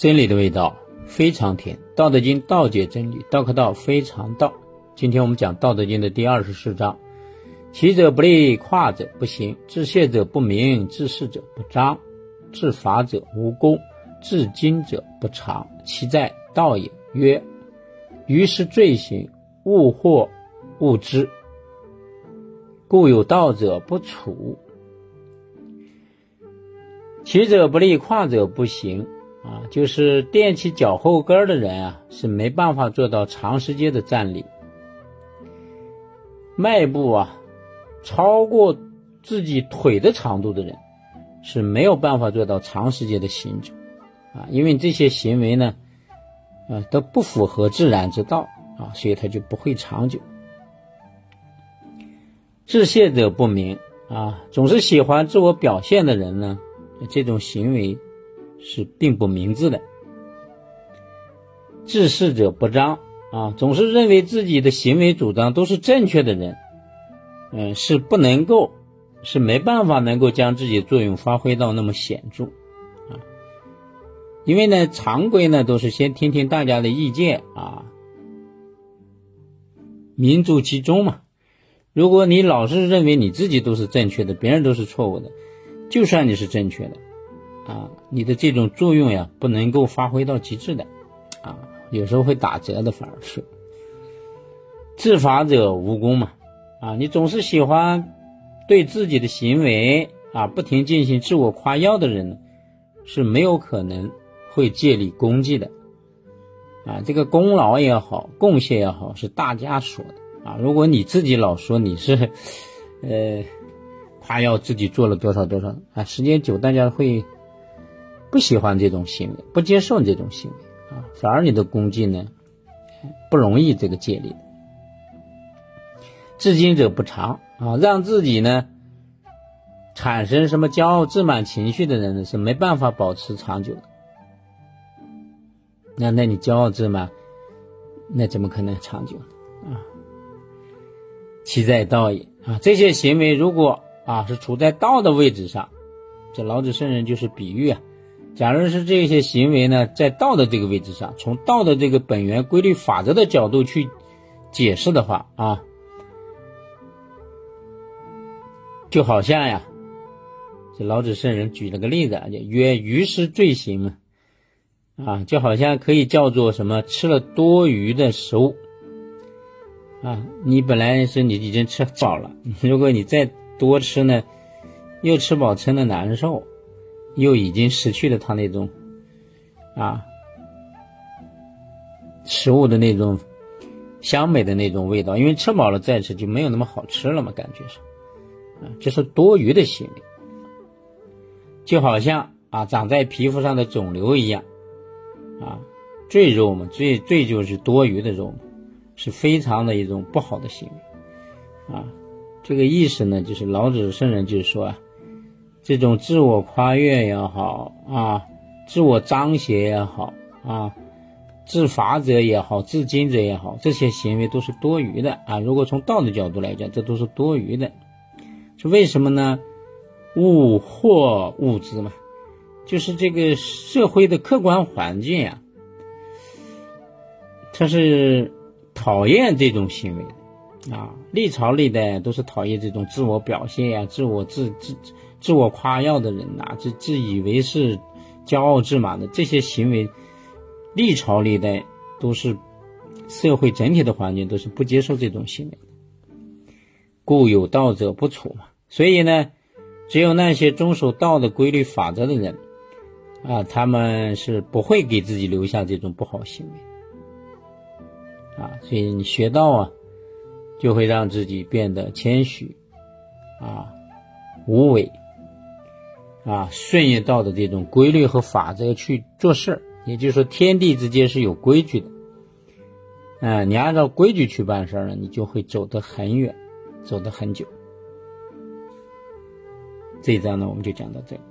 真理的味道非常甜，《道德经》道解真理，道可道非常道。今天我们讲《道德经》的第二十四章：齐者不立，跨者不行，致谢者不明，致仕者不彰，致法者无功，致精者不长。其在道也。曰：于是罪行，物或物之，故有道者不处。骑者不立，跨者不行。就是踮起脚后跟的人啊，是没办法做到长时间的站立。迈步啊，超过自己腿的长度的人，是没有办法做到长时间的行走。啊，因为这些行为呢，啊，都不符合自然之道啊，所以他就不会长久。自谢者不明啊，总是喜欢自我表现的人呢，这种行为。是并不明智的。治事者不彰啊，总是认为自己的行为主张都是正确的人，嗯，是不能够，是没办法能够将自己作用发挥到那么显著啊。因为呢，常规呢都是先听听大家的意见啊，民主集中嘛。如果你老是认为你自己都是正确的，别人都是错误的，就算你是正确的。啊，你的这种作用呀，不能够发挥到极致的，啊，有时候会打折的，反而是。自法者无功嘛，啊，你总是喜欢对自己的行为啊不停进行自我夸耀的人呢，是没有可能会建立功绩的，啊，这个功劳也好，贡献也好，是大家说的，啊，如果你自己老说你是，呃，夸耀自己做了多少多少，啊，时间久大家会。不喜欢这种行为，不接受这种行为啊，反而你的功绩呢不容易这个建立。至今者不长啊，让自己呢产生什么骄傲自满情绪的人呢是没办法保持长久的。那那你骄傲自满，那怎么可能长久呢？啊？其在道也啊，这些行为如果啊是处在道的位置上，这老子圣人就是比喻啊。假如是这些行为呢，在道的这个位置上，从道的这个本源规律法则的角度去解释的话啊，就好像呀，这老子圣人举了个例子啊，叫曰鱼食罪行嘛，啊，就好像可以叫做什么吃了多余的食物啊，你本来是你已经吃饱了，如果你再多吃呢，又吃饱撑的难受。又已经失去了它那种啊食物的那种香美的那种味道，因为吃饱了再吃就没有那么好吃了嘛，感觉上啊，这是多余的行为，就好像啊长在皮肤上的肿瘤一样啊，赘肉嘛，赘赘就是多余的肉嘛，是非常的一种不好的行为啊。这个意思呢，就是老子圣人就是说啊。这种自我夸越也好啊，自我彰显也好啊，自罚者也好，自矜者也好，这些行为都是多余的啊。如果从道的角度来讲，这都是多余的。是为什么呢？物或物质嘛，就是这个社会的客观环境呀，他是讨厌这种行为的啊。历朝历代都是讨厌这种自我表现呀，自我自自。自我夸耀的人呐，自自以为是骄傲自满的这些行为，历朝历代都是社会整体的环境都是不接受这种行为，故有道者不处嘛。所以呢，只有那些遵守道的规律法则的人啊，他们是不会给自己留下这种不好行为啊。所以你学道啊，就会让自己变得谦虚啊，无为。啊，顺应道的这种规律和法则去做事儿，也就是说，天地之间是有规矩的。嗯，你按照规矩去办事儿呢，你就会走得很远，走得很久。这一章呢，我们就讲到这里。